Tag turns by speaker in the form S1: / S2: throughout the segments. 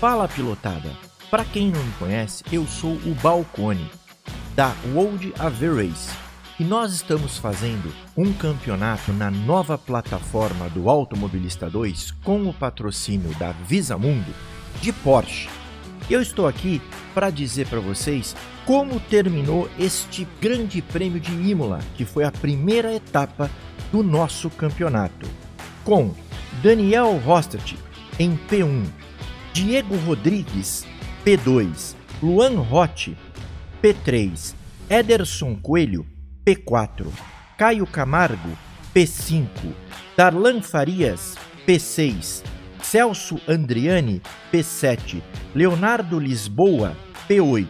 S1: Fala pilotada! Para quem não me conhece, eu sou o Balcone da World Average e nós estamos fazendo um campeonato na nova plataforma do Automobilista 2 com o patrocínio da Visa Mundo de Porsche. Eu estou aqui para dizer para vocês como terminou este Grande Prêmio de Imola, que foi a primeira etapa do nosso campeonato, com Daniel Rostert em P1, Diego Rodrigues P2, Luan Rotti P3, Ederson Coelho P4, Caio Camargo, P5, Darlan Farias, P6, Celso Andriani, P7, Leonardo Lisboa, P8,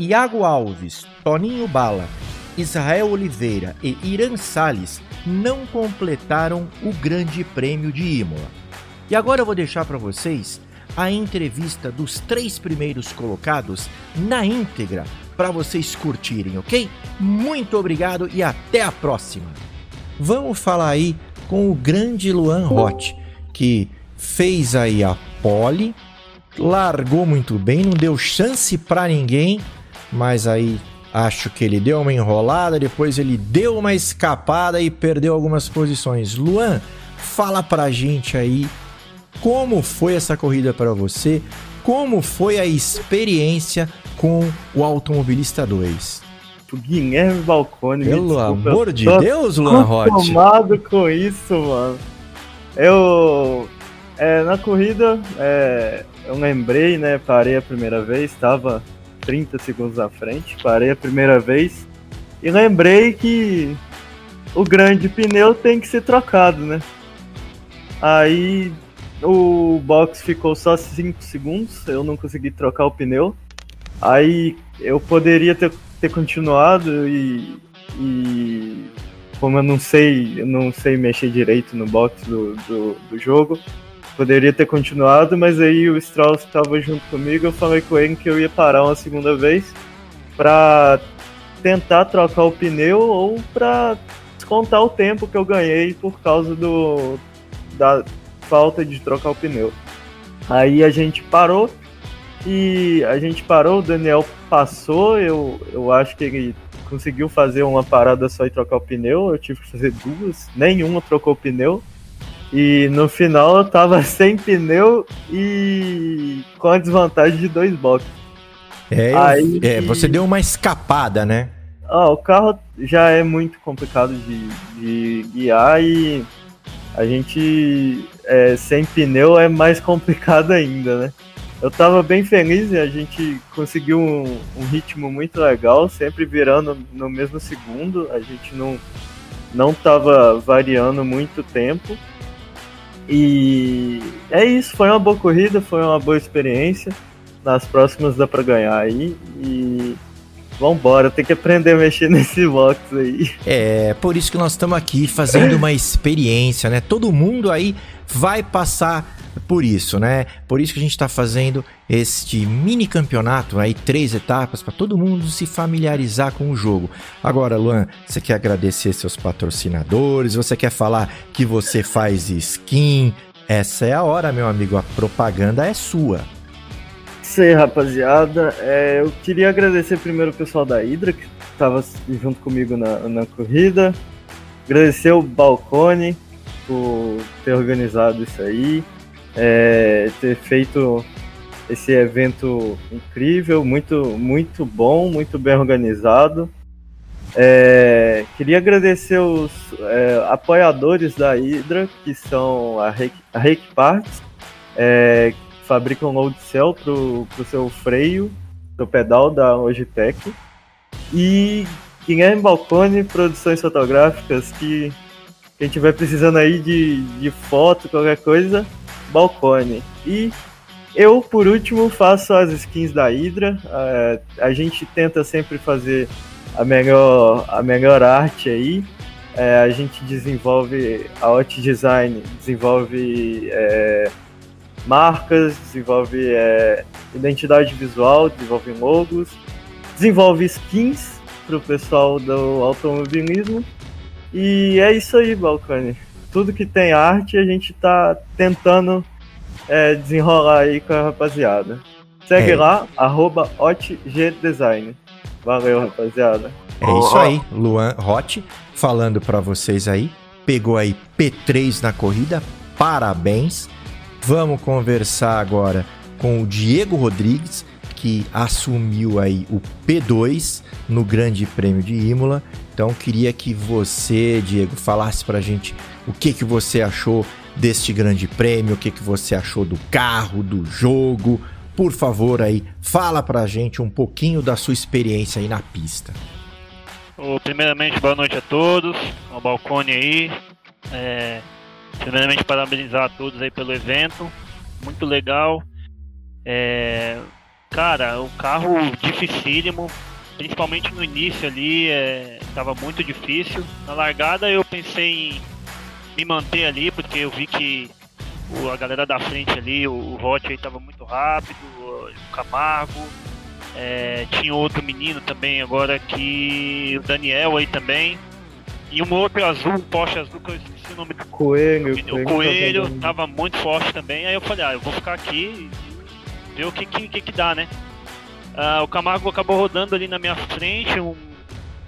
S1: Iago Alves, Toninho Bala, Israel Oliveira e Irã Salles não completaram o Grande Prêmio de Imola. E agora eu vou deixar para vocês a entrevista dos três primeiros colocados na íntegra para vocês curtirem, ok? Muito obrigado e até a próxima. Vamos falar aí com o grande Luan Roth, que fez aí a pole, largou muito bem, não deu chance para ninguém, mas aí acho que ele deu uma enrolada, depois ele deu uma escapada e perdeu algumas posições. Luan, fala pra gente aí como foi essa corrida para você, como foi a experiência com o Automobilista 2.
S2: O Guilherme Balcone.
S1: Pelo desculpa, amor de Deus, Luan Roth.
S2: tomado com isso, mano. Eu. É, na corrida, é, eu lembrei, né? Parei a primeira vez, estava 30 segundos à frente, parei a primeira vez e lembrei que o grande pneu tem que ser trocado, né? Aí o box ficou só 5 segundos, eu não consegui trocar o pneu. Aí eu poderia ter, ter continuado e, e como eu não sei, eu não sei mexer direito no box do, do, do jogo, poderia ter continuado, mas aí o Strauss estava junto comigo, eu falei com ele que eu ia parar uma segunda vez para tentar trocar o pneu ou para descontar o tempo que eu ganhei por causa do da falta de trocar o pneu. Aí a gente parou e a gente parou, o Daniel passou, eu, eu acho que ele conseguiu fazer uma parada só e trocar o pneu, eu tive que fazer duas, nenhuma trocou o pneu. E no final eu tava sem pneu e com a desvantagem de dois boxes.
S1: É, Aí, é, você deu uma escapada, né?
S2: Ah, o carro já é muito complicado de, de guiar e a gente é, sem pneu é mais complicado ainda, né? eu tava bem feliz e a gente conseguiu um, um, ritmo muito legal, sempre virando no mesmo segundo. A gente não, não tava variando muito tempo. E é isso, foi uma boa corrida, foi uma boa experiência. Nas próximas dá para ganhar aí. E Vambora, tem que aprender a mexer nesse box aí.
S1: É, por isso que nós estamos aqui fazendo uma experiência, né? Todo mundo aí vai passar por isso, né? Por isso que a gente está fazendo este mini campeonato aí, três etapas, para todo mundo se familiarizar com o jogo. Agora, Luan, você quer agradecer seus patrocinadores? Você quer falar que você faz skin? Essa é a hora, meu amigo. A propaganda é sua
S2: aí, rapaziada. É, eu queria agradecer primeiro o pessoal da Hydra, que estava junto comigo na, na corrida. Agradecer o Balcone por ter organizado isso aí, é, ter feito esse evento incrível, muito, muito bom, muito bem organizado. É, queria agradecer os é, apoiadores da Hydra, que são a Reiki, a Reiki Parts, é, fabrica um load cell pro, pro seu freio, do pedal da Logitech. E Guilherme Balcone, produções fotográficas, que quem tiver precisando aí de, de foto, qualquer coisa, Balcone. E eu, por último, faço as skins da Hydra. É, a gente tenta sempre fazer a melhor, a melhor arte aí. É, a gente desenvolve a art design, desenvolve é, marcas, desenvolve é, identidade visual, desenvolve logos, desenvolve skins para o pessoal do automobilismo. E é isso aí, Balcani. Tudo que tem arte, a gente está tentando é, desenrolar aí com a rapaziada. Segue é. lá, arroba OtGDesign. Valeu, rapaziada.
S1: É isso aí, Luan Hot falando para vocês aí. Pegou aí P3 na corrida, parabéns. Vamos conversar agora com o Diego Rodrigues, que assumiu aí o P2 no Grande Prêmio de Imola. Então queria que você, Diego, falasse pra gente o que que você achou deste Grande Prêmio, o que que você achou do carro, do jogo. Por favor aí, fala pra gente um pouquinho da sua experiência aí na pista.
S3: primeiramente, boa noite a todos, ao balcone aí. É, primeiramente, parabenizar a todos aí pelo evento, muito legal. É, Cara, o carro dificílimo, principalmente no início ali, estava é, muito difícil. Na largada eu pensei em me manter ali, porque eu vi que o, a galera da frente ali, o, o Hot aí tava muito rápido, o, Camargo. É, tinha outro menino também agora que. O Daniel aí também. E um outro azul, um Porsche azul, que eu o nome do
S2: Coelho.
S3: O Coelho, o Coelho tava muito forte também. Aí eu falei, ah, eu vou ficar aqui ver o que que, que, que dá, né? Uh, o Camargo acabou rodando ali na minha frente um,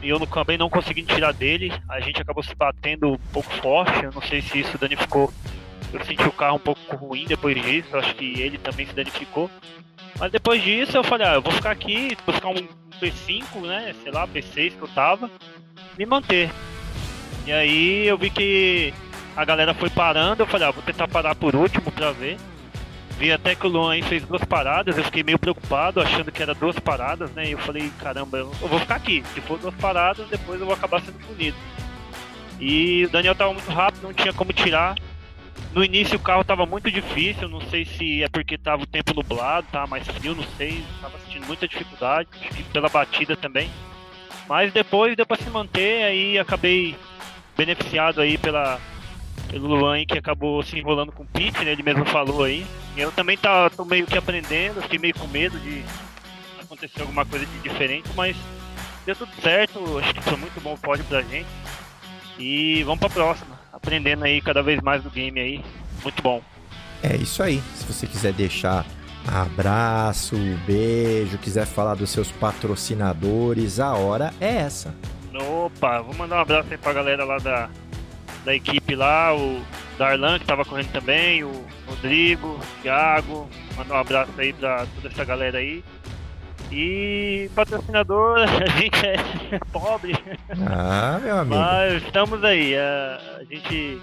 S3: e eu não, acabei não conseguindo tirar dele. A gente acabou se batendo um pouco forte. Eu não sei se isso danificou. Eu senti o carro um pouco ruim depois disso. Eu acho que ele também se danificou. Mas depois disso eu falei, ah, eu vou ficar aqui, buscar um P5, né? Sei lá, P6 que eu tava, me manter. E aí eu vi que a galera foi parando, eu falei, ah, vou tentar parar por último pra ver. Vi até que o Luan fez duas paradas, eu fiquei meio preocupado, achando que era duas paradas, né? E eu falei, caramba, eu vou ficar aqui. Se for duas paradas, depois eu vou acabar sendo punido. E o Daniel tava muito rápido, não tinha como tirar. No início o carro tava muito difícil, não sei se é porque tava o tempo nublado, tava mais frio, não sei, tava sentindo muita dificuldade, pela batida também. Mas depois deu pra se manter, aí acabei beneficiado aí pela, pelo Luan que acabou se enrolando com o Pete, né? Ele mesmo falou aí. Eu também tá, tô meio que aprendendo, fiquei meio com medo de acontecer alguma coisa de diferente, mas deu tudo certo, acho que foi muito bom o pódio pra gente. E vamos pra próxima, aprendendo aí cada vez mais do game aí, muito bom.
S1: É isso aí, se você quiser deixar abraço, beijo, quiser falar dos seus patrocinadores, a hora é essa.
S3: Opa, vou mandar um abraço aí pra galera lá da da equipe lá, o Darlan que tava correndo também, o Rodrigo, o Thiago, mandar um abraço aí pra toda essa galera aí. E patrocinador, a gente é pobre.
S1: Ah, meu amigo.
S3: Mas estamos aí, a, a gente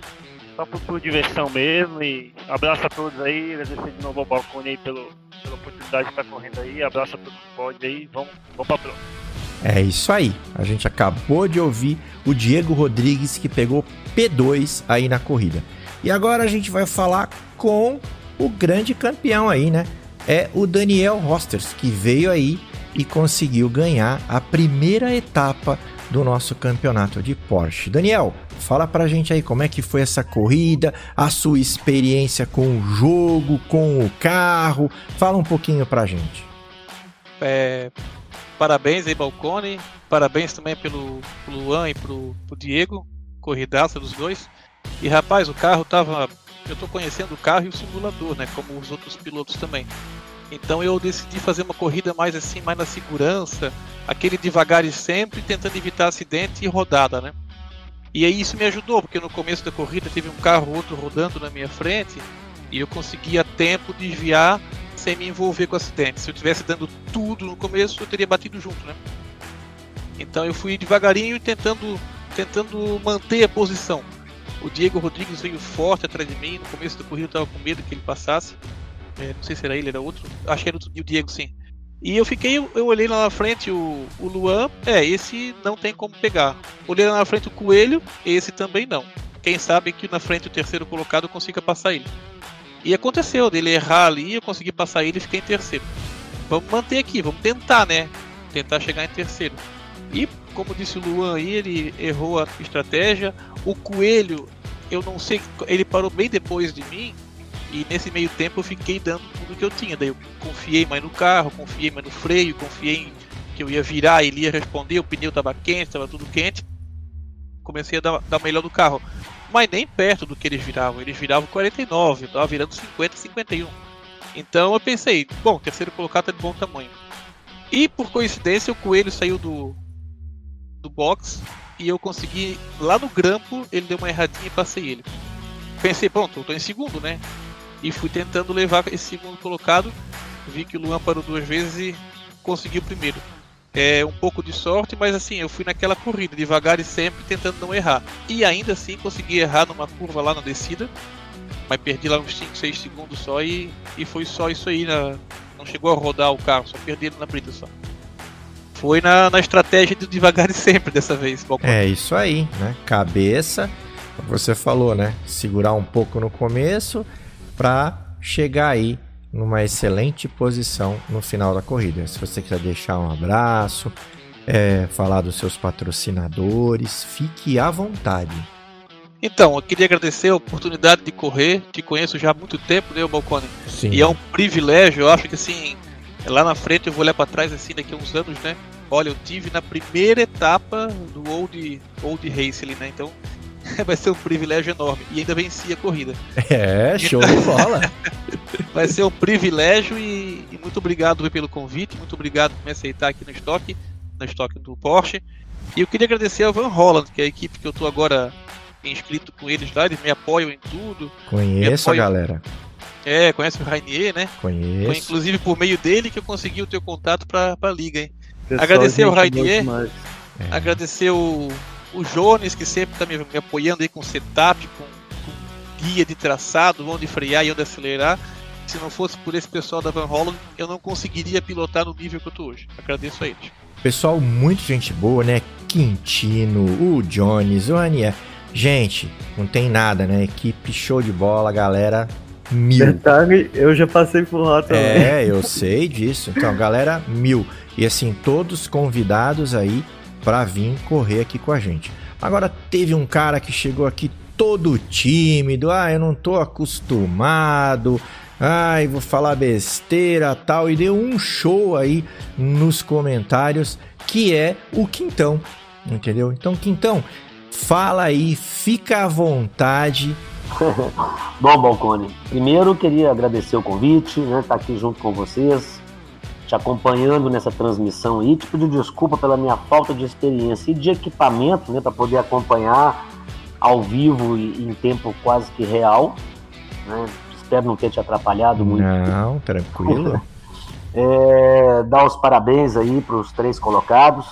S3: só por, por, diversão mesmo. E abraço a todos aí, agradecer de novo ao Balcone aí pelo, pela oportunidade de estar correndo aí. Abraço a todos que pode aí, vamos, vamos pra próxima.
S1: É isso aí. A gente acabou de ouvir o Diego Rodrigues que pegou P2 aí na corrida. E agora a gente vai falar com o grande campeão aí, né? É o Daniel Rosters, que veio aí e conseguiu ganhar a primeira etapa do nosso campeonato de Porsche. Daniel, fala pra gente aí como é que foi essa corrida, a sua experiência com o jogo, com o carro. Fala um pouquinho pra gente.
S4: É, parabéns aí, Balcone. Parabéns também pelo, pelo Luan e pro, pro Diego. Corridaça dos dois. E rapaz, o carro tava. Eu tô conhecendo o carro e o simulador, né? Como os outros pilotos também. Então eu decidi fazer uma corrida mais assim, mais na segurança, aquele devagar e sempre, tentando evitar acidente e rodada, né? E aí isso me ajudou, porque no começo da corrida teve um carro ou outro rodando na minha frente e eu conseguia a tempo desviar sem me envolver com o acidente. Se eu tivesse dando tudo no começo, eu teria batido junto, né? Então eu fui devagarinho tentando, tentando manter a posição. O Diego Rodrigues veio forte atrás de mim. No começo da corrida eu estava com medo que ele passasse. É, não sei se era ele, era outro. Acho que era o Diego, sim. E eu fiquei, eu olhei lá na frente o, o Luan, é, esse não tem como pegar. Olhei lá na frente o Coelho, esse também não. Quem sabe que na frente o terceiro colocado consiga passar ele. E aconteceu dele errar ali, eu consegui passar ele e fiquei em terceiro. Vamos manter aqui, vamos tentar, né? Tentar chegar em terceiro. E, como disse o Luan aí, ele errou a estratégia. O Coelho, eu não sei, ele parou bem depois de mim. E nesse meio tempo eu fiquei dando tudo que eu tinha. Daí eu confiei mais no carro, confiei mais no freio, confiei que eu ia virar, ele ia responder, o pneu estava quente, estava tudo quente. Comecei a dar, dar melhor do carro. Mas nem perto do que eles viravam. Eles viravam 49, eu tava virando 50, 51. Então eu pensei, bom, terceiro colocado tá de bom tamanho. E por coincidência o coelho saiu do, do box e eu consegui lá no grampo, ele deu uma erradinha e passei ele. Pensei, pronto, eu tô em segundo, né? E fui tentando levar esse segundo colocado. Vi que o Luan parou duas vezes e conseguiu o primeiro. É um pouco de sorte, mas assim, eu fui naquela corrida, devagar e sempre tentando não errar. E ainda assim consegui errar numa curva lá na descida, mas perdi lá uns 5, 6 segundos só e, e foi só isso aí. Na, não chegou a rodar o carro, só perdi ele na brita só. Foi na, na estratégia de devagar e sempre dessa vez.
S1: É isso aí, né? Cabeça, você falou, né? Segurar um pouco no começo para chegar aí numa excelente posição no final da corrida. Se você quiser deixar um abraço, é, falar dos seus patrocinadores, fique à vontade.
S4: Então, eu queria agradecer a oportunidade de correr. Te conheço já há muito tempo, né, Balcone? Sim. E é um privilégio. Eu acho que assim, lá na frente eu vou olhar para trás assim daqui a uns anos, né? Olha, eu tive na primeira etapa do Old Old Race ali, né? Então, vai ser um privilégio enorme. E ainda venci a corrida.
S1: É, show de bola.
S4: vai ser um privilégio e, e, muito obrigado pelo convite, muito obrigado por me aceitar aqui no estoque, no estoque do Porsche. E eu queria agradecer ao Van Holland, que é a equipe que eu tô agora inscrito com eles lá, eles me apoiam em tudo.
S1: Conheço apoiam... a galera.
S4: É, conhece o Rainier, né?
S1: Conheço.
S4: Foi inclusive por meio dele que eu consegui o teu contato pra, pra liga, hein? Pessoal, agradecer ao Rainier, é. agradecer o, o Jones, que sempre tá me, me apoiando aí com setup, com, com guia de traçado, onde frear e onde acelerar se não fosse por esse pessoal da Van Holland, eu não conseguiria pilotar no nível que eu tô hoje. Agradeço a eles.
S1: Pessoal, muito gente boa, né? Quintino, o Jones, o Aniel. Gente, não tem nada, né? Equipe show de bola, galera. Mil.
S2: Detalhe, eu já passei por lá também.
S1: É, eu sei disso. Então, galera, mil. E assim, todos convidados aí para vir correr aqui com a gente. Agora, teve um cara que chegou aqui todo tímido. Ah, eu não tô acostumado ai, vou falar besteira tal, e deu um show aí nos comentários, que é o Quintão, entendeu? Então, Quintão, fala aí, fica à vontade.
S5: Bom, Balcone, primeiro queria agradecer o convite, né, estar tá aqui junto com vocês, te acompanhando nessa transmissão aí, te pedir desculpa pela minha falta de experiência e de equipamento, né, para poder acompanhar ao vivo e em tempo quase que real, né, espero não ter te atrapalhado muito.
S1: Não, tranquilo.
S5: é, dar os parabéns aí para os três colocados.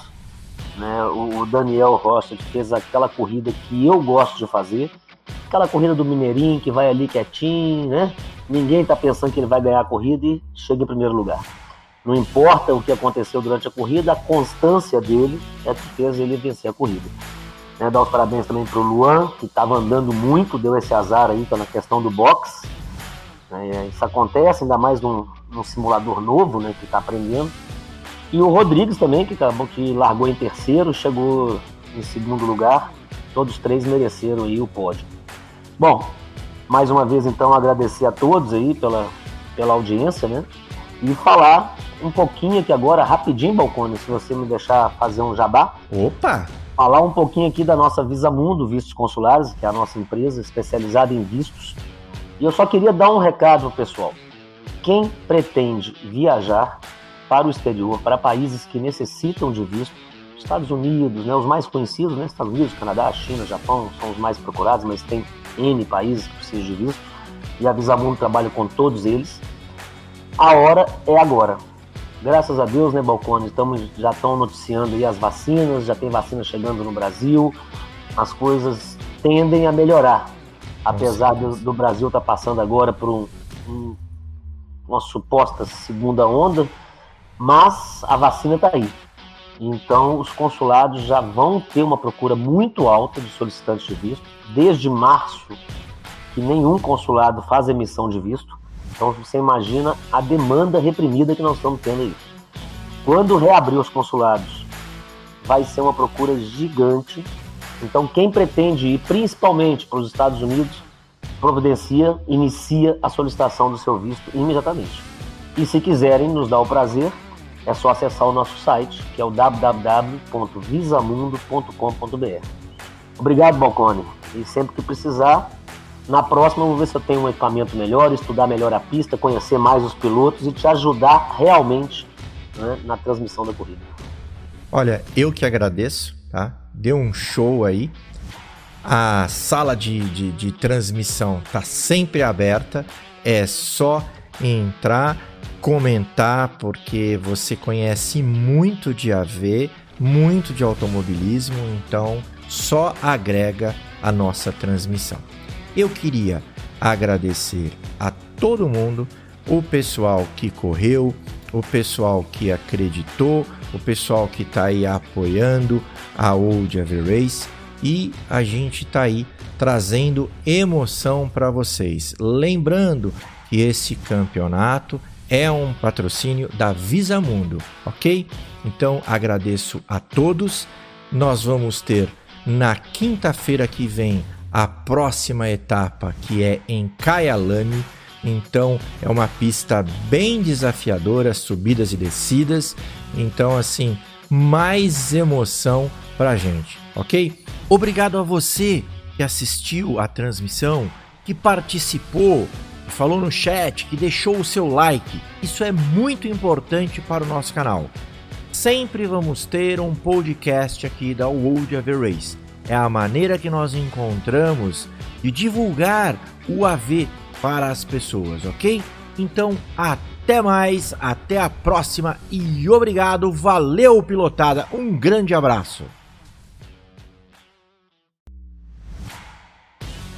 S5: Né? O, Daniel Rocha fez aquela corrida que eu gosto de fazer. Aquela corrida do Mineirinho que vai ali quietinho, né? Ninguém está pensando que ele vai ganhar a corrida e chega em primeiro lugar. Não importa o que aconteceu durante a corrida, a constância dele é que fez ele vencer a corrida. Né, dar os parabéns também para o Luan, que estava andando muito, deu esse azar aí na questão do box. Né? Isso acontece ainda mais num, num simulador novo, né, que está aprendendo. E o Rodrigues também, que, acabou, que largou em terceiro, chegou em segundo lugar. Todos três mereceram aí o pódio. Bom, mais uma vez então agradecer a todos aí pela, pela audiência, né? E falar um pouquinho aqui agora, rapidinho, Balcone, se você me deixar fazer um jabá.
S1: Opa!
S5: Falar um pouquinho aqui da nossa Visa Mundo Vistos Consulares, que é a nossa empresa especializada em vistos e eu só queria dar um recado pessoal. Quem pretende viajar para o exterior, para países que necessitam de visto, Estados Unidos, né, os mais conhecidos, né, Estados Unidos, Canadá, China, Japão, são os mais procurados, mas tem N países que precisam de visto, e a Visamundo trabalha com todos eles. A hora é agora. Graças a Deus, né, Balcone, estamos, já estão noticiando aí as vacinas, já tem vacina chegando no Brasil, as coisas tendem a melhorar apesar do, do, Brasil estar tá passando agora por um, um, uma suposta segunda onda, mas a vacina está aí. Então, os consulados já vão ter uma procura muito alta de solicitantes de visto. Desde março, que nenhum consulado faz emissão de visto. Então, você imagina a demanda reprimida que nós estamos tendo aí. Quando reabrir os consulados, vai ser uma procura gigante então, quem pretende ir principalmente para os Estados Unidos, providencia, inicia a solicitação do seu visto imediatamente. E se quiserem nos dar o prazer, é só acessar o nosso site, que é o www.visamundo.com.br. Obrigado, Balcone. E sempre que precisar, na próxima vou ver se eu tenho um equipamento melhor, estudar melhor a pista, conhecer mais os pilotos e te ajudar realmente né, na transmissão da corrida.
S1: Olha, eu que agradeço, tá? Deu um show aí. A sala de, de, de transmissão tá sempre aberta. É só entrar, comentar, porque você conhece muito de AV, muito de automobilismo, então só agrega a nossa transmissão. Eu queria agradecer a todo mundo, o pessoal que correu, o pessoal que acreditou, o pessoal que está aí apoiando a Old Ever Race e a gente está aí trazendo emoção para vocês. Lembrando que esse campeonato é um patrocínio da Visa Mundo, ok? Então agradeço a todos. Nós vamos ter na quinta-feira que vem a próxima etapa que é em Kyalami então é uma pista bem desafiadora, subidas e descidas. Então, assim, mais emoção pra gente, ok? Obrigado a você que assistiu a transmissão, que participou, que falou no chat, que deixou o seu like. Isso é muito importante para o nosso canal. Sempre vamos ter um podcast aqui da World of Race. É a maneira que nós encontramos de divulgar o AV para as pessoas, ok? Então, até mais, até a próxima e obrigado, valeu pilotada, um grande abraço.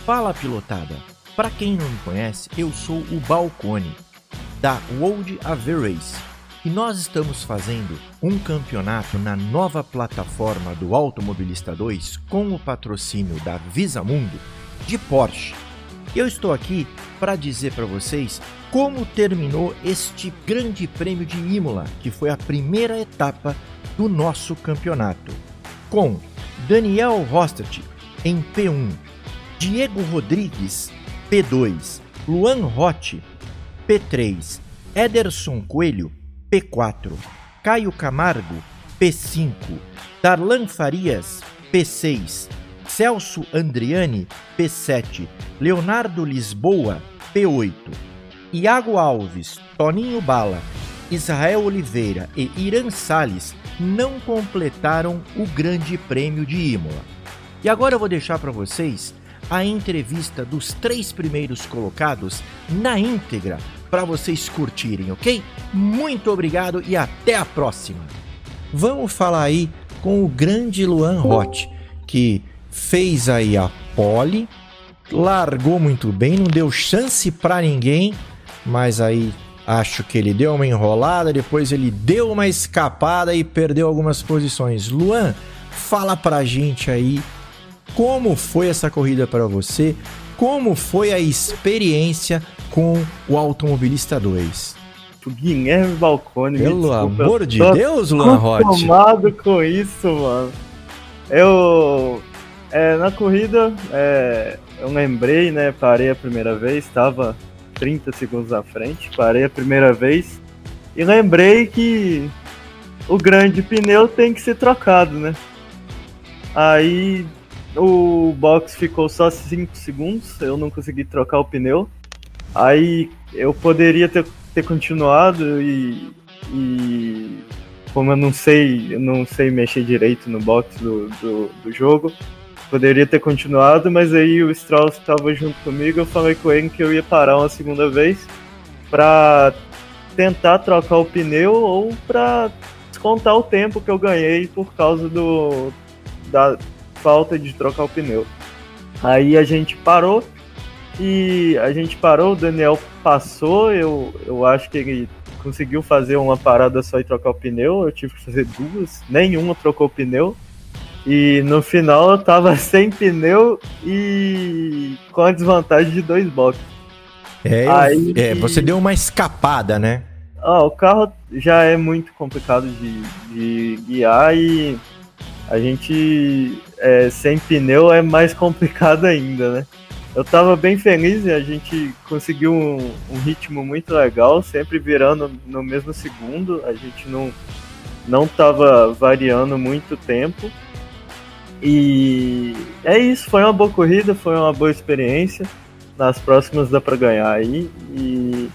S1: Fala pilotada, para quem não me conhece, eu sou o Balcone da World Average e nós estamos fazendo um campeonato na nova plataforma do Automobilista 2 com o patrocínio da Visa Mundo de Porsche. Eu estou aqui para dizer para vocês como terminou este Grande Prêmio de Imola, que foi a primeira etapa do nosso campeonato. Com Daniel Rostet em P1, Diego Rodrigues P2, Luan Rotti P3, Ederson Coelho P4, Caio Camargo P5, Darlan Farias P6, Celso Andriani P7, Leonardo Lisboa P8. Iago Alves, Toninho Bala, Israel Oliveira e Irã Salles não completaram o Grande Prêmio de Imola. E agora eu vou deixar para vocês a entrevista dos três primeiros colocados na íntegra para vocês curtirem, ok? Muito obrigado e até a próxima. Vamos falar aí com o grande Luan Roth, que fez aí a pole largou muito bem, não deu chance para ninguém, mas aí acho que ele deu uma enrolada, depois ele deu uma escapada e perdeu algumas posições. Luan, fala pra gente aí como foi essa corrida para você, como foi a experiência com o Automobilista 2.
S2: Guilherme Balcone,
S1: Pelo desculpa, amor de Deus, Luan Roth.
S2: tomado com isso, mano. Eu é, na corrida, é, eu lembrei, né? Parei a primeira vez, estava 30 segundos à frente, parei a primeira vez e lembrei que o grande pneu tem que ser trocado, né? Aí o box ficou só 5 segundos, eu não consegui trocar o pneu. Aí eu poderia ter, ter continuado e, e como eu não sei, eu não sei mexer direito no box do, do, do jogo, poderia ter continuado, mas aí o Strauss estava junto comigo, eu falei com ele que eu ia parar uma segunda vez para tentar trocar o pneu ou para descontar o tempo que eu ganhei por causa do da falta de trocar o pneu. Aí a gente parou e a gente parou, o Daniel passou, eu, eu acho que ele conseguiu fazer uma parada só e trocar o pneu, eu tive que fazer duas, nenhuma trocou o pneu. E no final eu tava sem pneu e com a desvantagem de dois boxes.
S1: É, Aí, é, você deu uma escapada, né?
S2: Ah, o carro já é muito complicado de, de guiar e a gente é, sem pneu é mais complicado ainda, né? Eu tava bem feliz e a gente conseguiu um, um ritmo muito legal, sempre virando no mesmo segundo, a gente não, não tava variando muito tempo. E é isso, foi uma boa corrida, foi uma boa experiência. Nas próximas dá pra ganhar aí. E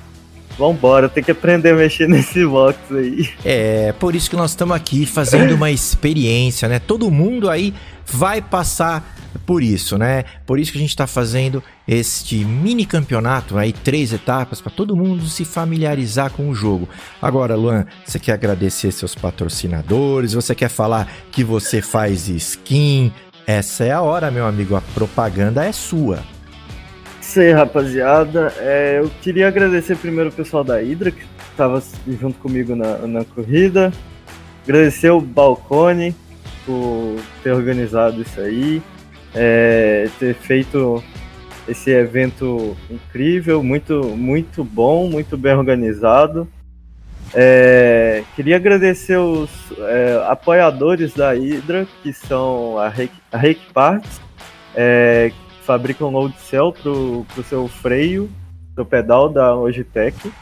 S2: Vambora, tem que aprender a mexer nesse box aí.
S1: É, por isso que nós estamos aqui fazendo uma experiência, né? Todo mundo aí vai passar por isso, né? Por isso que a gente está fazendo este mini campeonato aí, três etapas, para todo mundo se familiarizar com o jogo. Agora, Luan, você quer agradecer seus patrocinadores? Você quer falar que você faz skin? Essa é a hora, meu amigo. A propaganda é sua
S2: aí, rapaziada. É, eu queria agradecer primeiro o pessoal da Hydra, que estava junto comigo na, na corrida. Agradecer o Balcone por ter organizado isso aí, é, ter feito esse evento incrível, muito, muito bom, muito bem organizado. É, queria agradecer os é, apoiadores da Hydra, que são a Reiki, a Parts, é, fabrica um load cell pro, pro seu freio, do pedal da Logitech.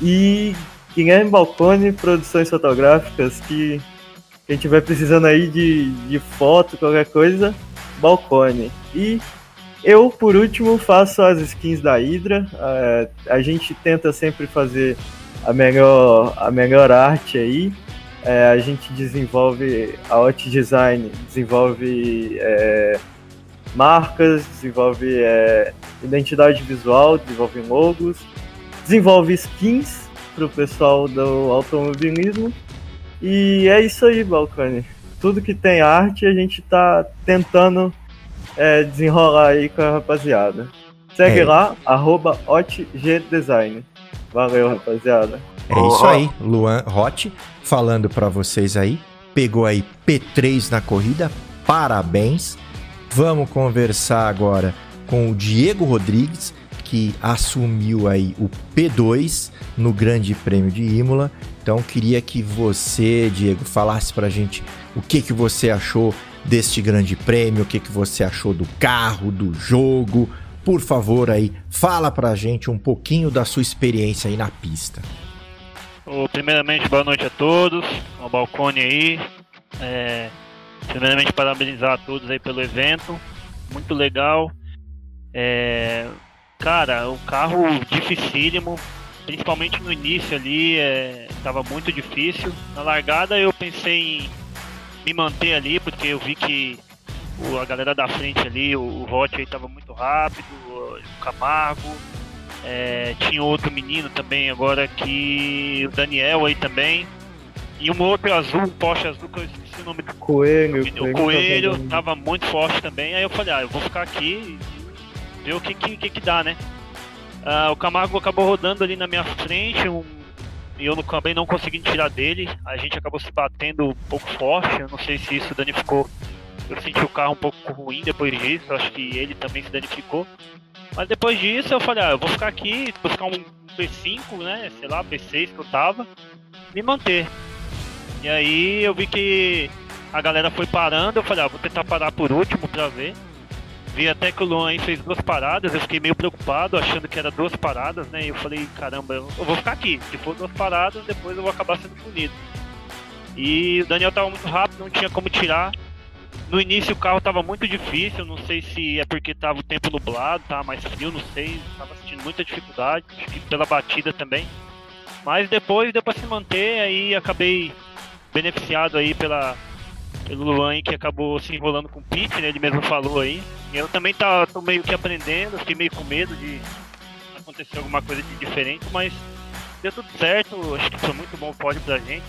S2: E Guilherme Balcone, produções fotográficas, que quem tiver precisando aí de, de foto, qualquer coisa, Balcone. E eu, por último, faço as skins da Hydra. É, a gente tenta sempre fazer a melhor, a melhor arte aí. É, a gente desenvolve a Hot Design, desenvolve é, marcas, desenvolve é, identidade visual, desenvolve logos, desenvolve skins para o pessoal do automobilismo. E é isso aí, Balcone. Tudo que tem arte a gente está tentando é, desenrolar aí com a rapaziada. Segue é. lá, arroba HotGDesign. Valeu, rapaziada.
S1: É isso aí, Luan Hot falando para vocês aí. Pegou aí P3 na corrida, parabéns. Vamos conversar agora com o Diego Rodrigues, que assumiu aí o P2 no Grande Prêmio de Imola. Então queria que você, Diego, falasse pra gente o que que você achou deste Grande Prêmio, o que que você achou do carro, do jogo. Por favor aí, fala pra gente um pouquinho da sua experiência aí na pista.
S3: Primeiramente, boa noite a todos, o balcone aí. É, Primeiramente, parabenizar a todos aí pelo evento. Muito legal. É, cara, o carro dificílimo, principalmente no início ali, estava é, muito difícil. Na largada eu pensei em me manter ali, porque eu vi que o, a galera da frente ali, o, o Hot aí estava muito rápido, o Camargo. É, tinha outro menino também agora que o Daniel aí também. E um outro azul, um Porsche azul que eu esqueci o nome do
S2: Coelho.
S3: O Coelho, Coelho tá tava muito forte também. Aí eu falei, ah, eu vou ficar aqui e ver o que que, que, que dá, né? Ah, o Camargo acabou rodando ali na minha frente, um, e eu acabei não conseguindo tirar dele. A gente acabou se batendo um pouco forte. Eu não sei se isso danificou. Eu senti o carro um pouco ruim depois disso. Acho que ele também se danificou. Mas depois disso eu falei, ah, eu vou ficar aqui, buscar um P5, né? Sei lá, P6 que eu tava, me manter. E aí eu vi que a galera foi parando, eu falei, ah, vou tentar parar por último pra ver. Vi até que o Luan fez duas paradas, eu fiquei meio preocupado, achando que era duas paradas, né? E eu falei, caramba, eu vou ficar aqui. Se for duas paradas, depois eu vou acabar sendo punido. E o Daniel tava muito rápido, não tinha como tirar. No início o carro tava muito difícil, não sei se é porque tava o tempo nublado, tava mais frio, não sei, tava sentindo muita dificuldade, acho que pela batida também. Mas depois deu pra se manter, aí acabei beneficiado aí pela, pelo Luan que acabou se enrolando com o Pete, né? Ele mesmo falou aí. Eu também tá, tô meio que aprendendo, fiquei meio com medo de acontecer alguma coisa de diferente, mas deu tudo certo, acho que foi muito bom o pódio pra gente.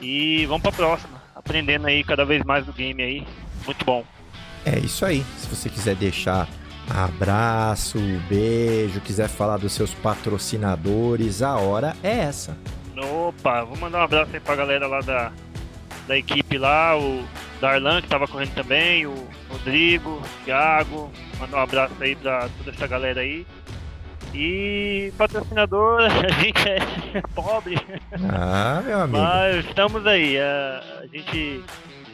S3: E vamos pra próxima, aprendendo aí cada vez mais do game aí, muito bom.
S1: É isso aí, se você quiser deixar abraço, beijo, quiser falar dos seus patrocinadores, a hora é essa.
S3: Opa, vou mandar um abraço aí pra galera lá da, da equipe lá, o Darlan que tava correndo também, o Rodrigo, o Thiago, mandar um abraço aí pra toda essa galera aí. E patrocinador, a gente é pobre.
S1: Ah, meu amigo.
S3: Mas estamos aí, a, a gente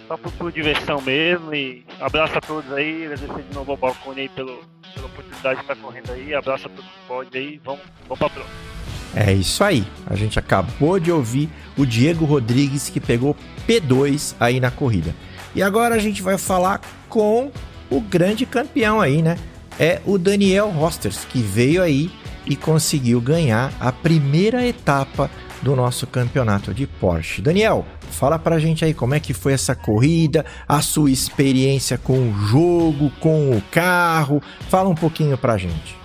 S3: só por, por diversão mesmo. E abraço a todos aí, agradecer de novo ao balcone aí pelo, pela oportunidade de estar correndo aí. Abraço a todos que podem aí, vamos, vamos pra próxima.
S1: É isso aí. A gente acabou de ouvir o Diego Rodrigues que pegou P2 aí na corrida. E agora a gente vai falar com o grande campeão aí, né? É o Daniel Rosters, que veio aí e conseguiu ganhar a primeira etapa do nosso campeonato de Porsche. Daniel, fala pra gente aí como é que foi essa corrida, a sua experiência com o jogo, com o carro. Fala um pouquinho pra gente.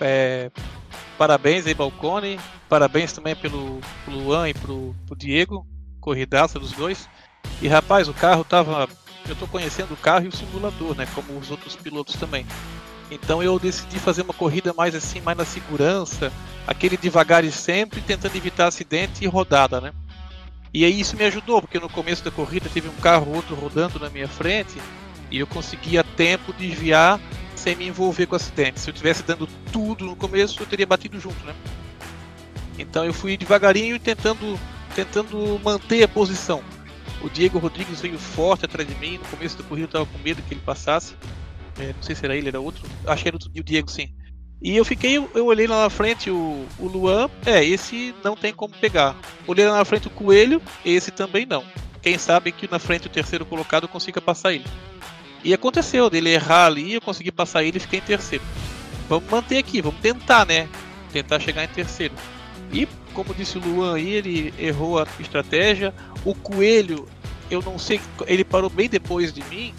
S4: É, parabéns aí, Balcone. Parabéns também pelo, pelo Luan e pro, pro Diego. Corridaça dos dois. E rapaz, o carro tava. Eu tô conhecendo o carro e o simulador, né? Como os outros pilotos também. Então eu decidi fazer uma corrida mais assim, mais na segurança, aquele devagar e sempre, tentando evitar acidente e rodada, né? E aí isso me ajudou, porque no começo da corrida teve um carro ou outro rodando na minha frente e eu conseguia tempo desviar sem me envolver com o acidente. Se eu tivesse dando tudo no começo, eu teria batido junto, né? Então eu fui devagarinho tentando tentando manter a posição. O Diego Rodrigues veio forte atrás de mim. No começo da corrida eu estava com medo que ele passasse. É, não sei se era ele, era outro. Acho que era o Diego, sim. E eu fiquei, eu olhei lá na frente o, o Luan, é, esse não tem como pegar. Olhei lá na frente o Coelho, esse também não. Quem sabe que na frente o terceiro colocado consiga passar ele. E aconteceu, dele errar ali, eu consegui passar ele e fiquei em terceiro. Vamos manter aqui, vamos tentar, né? Tentar chegar em terceiro. E, como disse o Luan aí, ele errou a estratégia. O Coelho, eu não sei, ele parou bem depois de mim,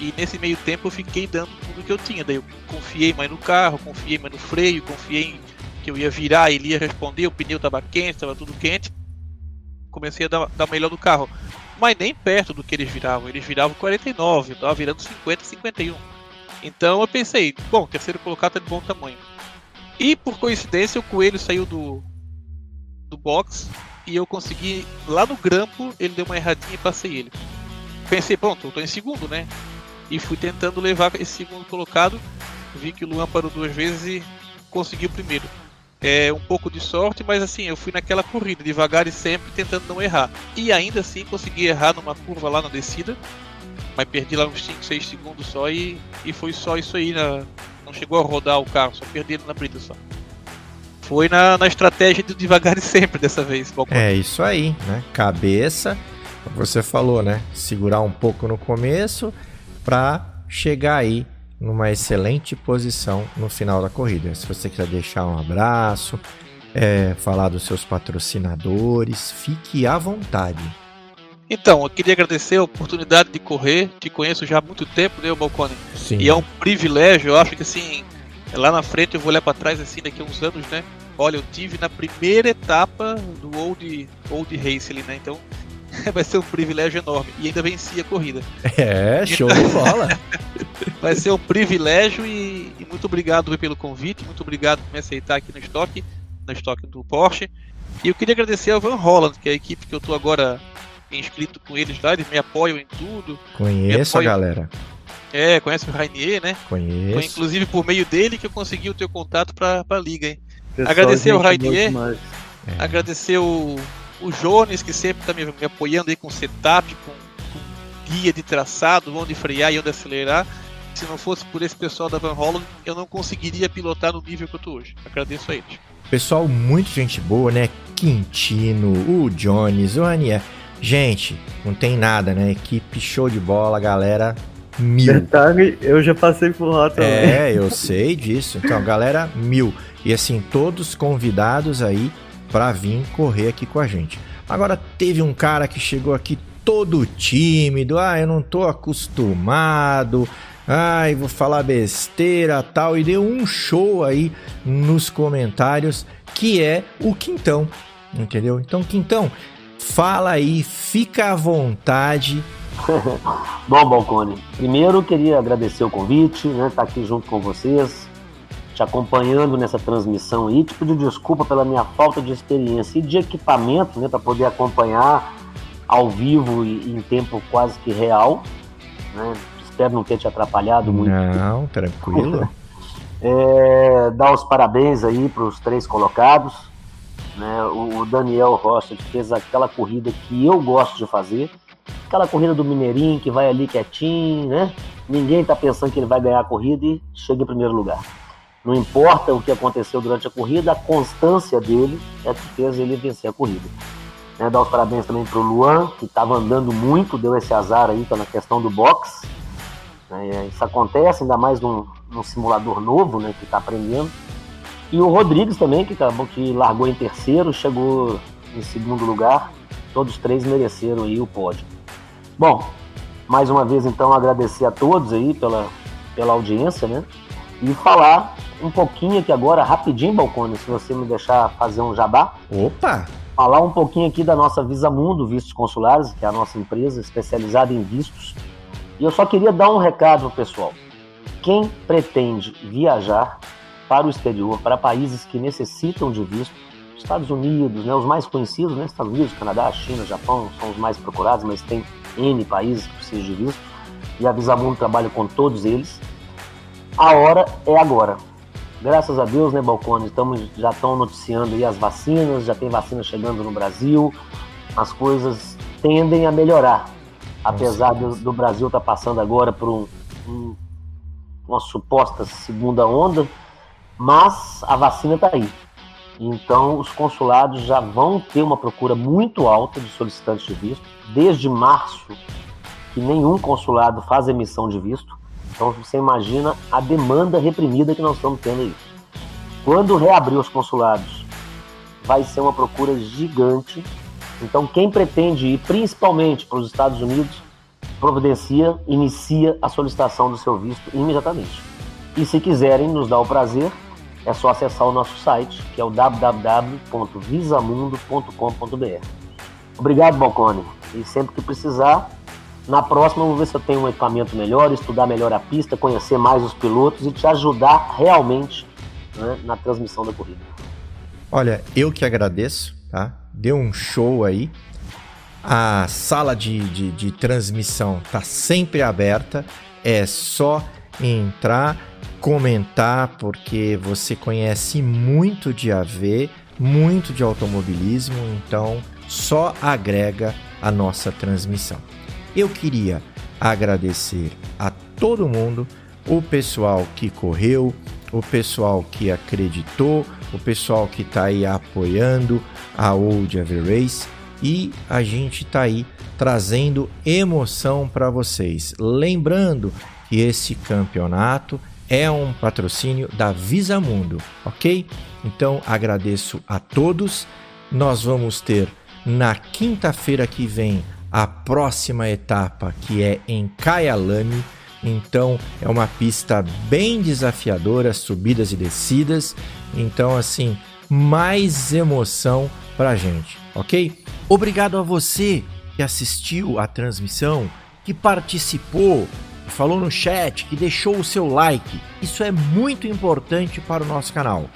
S4: e nesse meio tempo eu fiquei dando tudo que eu tinha. Daí eu confiei mais no carro, confiei mais no freio, confiei que eu ia virar, ele ia responder, o pneu estava quente, estava tudo quente. Comecei a dar, dar melhor do carro. Mas nem perto do que eles viravam. Eles viravam 49, eu estava virando 50, 51. Então eu pensei, bom, terceiro colocado tá de bom tamanho. E por coincidência o coelho saiu do, do box e eu consegui lá no grampo, ele deu uma erradinha e passei ele. Pensei, pronto, eu tô em segundo, né? e fui tentando levar esse segundo colocado. Vi que o Luan parou duas vezes e conseguiu o primeiro. É um pouco de sorte, mas assim, eu fui naquela corrida, devagar e sempre tentando não errar. E ainda assim consegui errar numa curva lá na descida, mas perdi lá uns 5, 6 segundos só e, e foi só isso aí. Na, não chegou a rodar o carro, só perdi na brita só. Foi na, na estratégia de devagar e sempre dessa vez.
S1: É isso aí, né? Cabeça, você falou, né? Segurar um pouco no começo para chegar aí numa excelente posição no final da corrida. Se você quiser deixar um abraço, é, falar dos seus patrocinadores, fique à vontade.
S4: Então, eu queria agradecer a oportunidade de correr. Te conheço já há muito tempo, né, Balcone?
S1: Sim.
S4: E é um privilégio. Eu acho que assim, lá na frente eu vou olhar para trás assim daqui a uns anos, né? Olha, eu tive na primeira etapa do Old Old Race ali, né? Então, vai ser um privilégio enorme. E ainda venci a corrida.
S1: É, show de bola.
S4: vai ser um privilégio e, e, muito obrigado pelo convite, muito obrigado por me aceitar aqui no estoque, no estoque do Porsche. E eu queria agradecer ao Van Holland, que é a equipe que eu tô agora inscrito com eles lá, eles me apoiam em tudo.
S1: Conheço
S4: apoiam...
S1: a galera.
S4: É, conhece o Rainier, né?
S1: Conheço.
S4: Foi inclusive por meio dele que eu consegui o teu contato para a liga, hein? Pessoal, agradecer ao Rainier, é. agradecer o o Jones, que sempre está me, me, apoiando aí com setup, com, com, guia de traçado, onde frear e onde acelerar. Se não fosse por esse pessoal da Van Holland, eu não conseguiria pilotar no nível que eu estou hoje. Agradeço a eles.
S1: Pessoal, muito gente boa, né? Quintino, o Jones, o Anier. Gente, não tem nada, né? Equipe show de bola, galera. Mil.
S2: Detalhe, eu já passei por lá também.
S1: É, eu sei disso. Então, galera, mil. E assim, todos convidados aí para vir correr aqui com a gente. Agora teve um cara que chegou aqui todo tímido, ah, eu não tô acostumado, ai, vou falar besteira, tal, e deu um show aí nos comentários que é o Quintão, entendeu? Então, Quintão, fala aí, fica à vontade.
S5: Bom, Balcone, primeiro queria agradecer o convite, né, estar tá aqui junto com vocês, te acompanhando nessa transmissão aí. Te pedir desculpa pela minha falta de experiência e de equipamento, né, para poder acompanhar ao vivo e em tempo quase que real. Né? Espero não ter te atrapalhado muito.
S1: Não, tranquilo.
S5: é, dar os parabéns aí para os três colocados. Né? O, o Daniel Rocha fez aquela corrida que eu gosto de fazer. Aquela corrida do Mineirinho que vai ali quietinho, né? Ninguém tá pensando que ele vai ganhar a corrida e chega em primeiro lugar. Não importa o que aconteceu durante a corrida, a constância dele é que fez ele vencer a corrida. Né, dar os parabéns também para o Luan, que estava andando muito, deu esse azar aí na questão do box. Né, isso acontece, ainda mais num, num simulador novo, né, que está aprendendo. E o Rodrigues também, que, acabou, que largou em terceiro, chegou em segundo lugar. Todos três mereceram aí o pódio. Bom, mais uma vez então agradecer a todos aí pela, pela audiência, né? E falar um pouquinho aqui agora, rapidinho, Balcone, se você me deixar fazer um jabá.
S1: Opa!
S5: Falar um pouquinho aqui da nossa Visa Mundo Vistos Consulares, que é a nossa empresa especializada em vistos. E eu só queria dar um recado pessoal. Quem pretende viajar para o exterior, para países que necessitam de visto, Estados Unidos, né, os mais conhecidos, né, Estados Unidos, Canadá, China, Japão, são os mais procurados, mas tem N países que precisam de visto, e a Visamundo trabalha com todos eles. A hora é agora. Graças a Deus, né, Balcone, estamos, já estão noticiando aí as vacinas, já tem vacina chegando no Brasil, as coisas tendem a melhorar. Apesar do, do Brasil estar tá passando agora por um, um, uma suposta segunda onda, mas a vacina está aí. Então, os consulados já vão ter uma procura muito alta de solicitantes de visto. Desde março, que nenhum consulado faz emissão de visto. Então, você imagina a demanda reprimida que nós estamos tendo aí. Quando reabrir os consulados, vai ser uma procura gigante. Então, quem pretende ir principalmente para os Estados Unidos, providencia, inicia a solicitação do seu visto imediatamente. E se quiserem nos dar o prazer, é só acessar o nosso site, que é o www.visamundo.com.br. Obrigado, Balcone. E sempre que precisar, na próxima vamos ver se eu tenho um equipamento melhor, estudar melhor a pista, conhecer mais os pilotos e te ajudar realmente né, na transmissão da corrida.
S1: Olha, eu que agradeço, tá? Deu um show aí. A sala de, de, de transmissão tá sempre aberta. É só entrar comentar, porque você conhece muito de AV, muito de automobilismo, então só agrega a nossa transmissão. Eu queria agradecer a todo mundo, o pessoal que correu, o pessoal que acreditou, o pessoal que está aí apoiando a Old Ever Race e a gente está aí trazendo emoção para vocês. Lembrando que esse campeonato é um patrocínio da Visa Mundo, ok? Então agradeço a todos. Nós vamos ter na quinta-feira que vem a próxima etapa que é em Kyalami. Então é uma pista bem desafiadora, subidas e descidas. Então assim, mais emoção pra gente, ok? Obrigado a você que assistiu a transmissão, que participou, falou no chat, que deixou o seu like. Isso é muito importante para o nosso canal.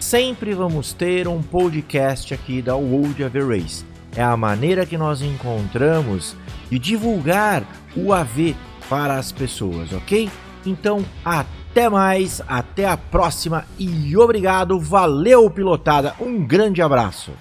S1: Sempre vamos ter um podcast aqui da World of Race. É a maneira que nós encontramos de divulgar o AV para as pessoas, ok? Então, até mais, até a próxima e obrigado, valeu pilotada, um grande abraço.